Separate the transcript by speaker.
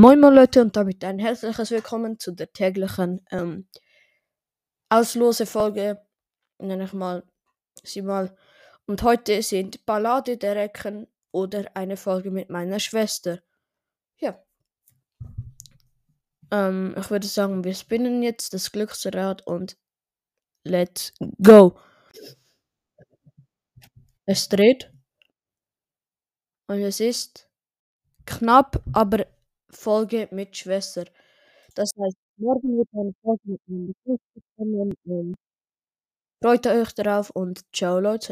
Speaker 1: Moin Moin Leute und damit ein herzliches Willkommen zu der täglichen ähm, Auslose-Folge, nenne ich mal sie mal. Und heute sind Ballade der Recken oder eine Folge mit meiner Schwester. Ja. Ähm, ich würde sagen, wir spinnen jetzt das Glücksrad und let's go. Es dreht. Und es ist knapp, aber Folge mit Schwester. Das heißt, morgen wird eine Folge mit meiner Schwester kommen. Freut euch darauf und ciao Leute.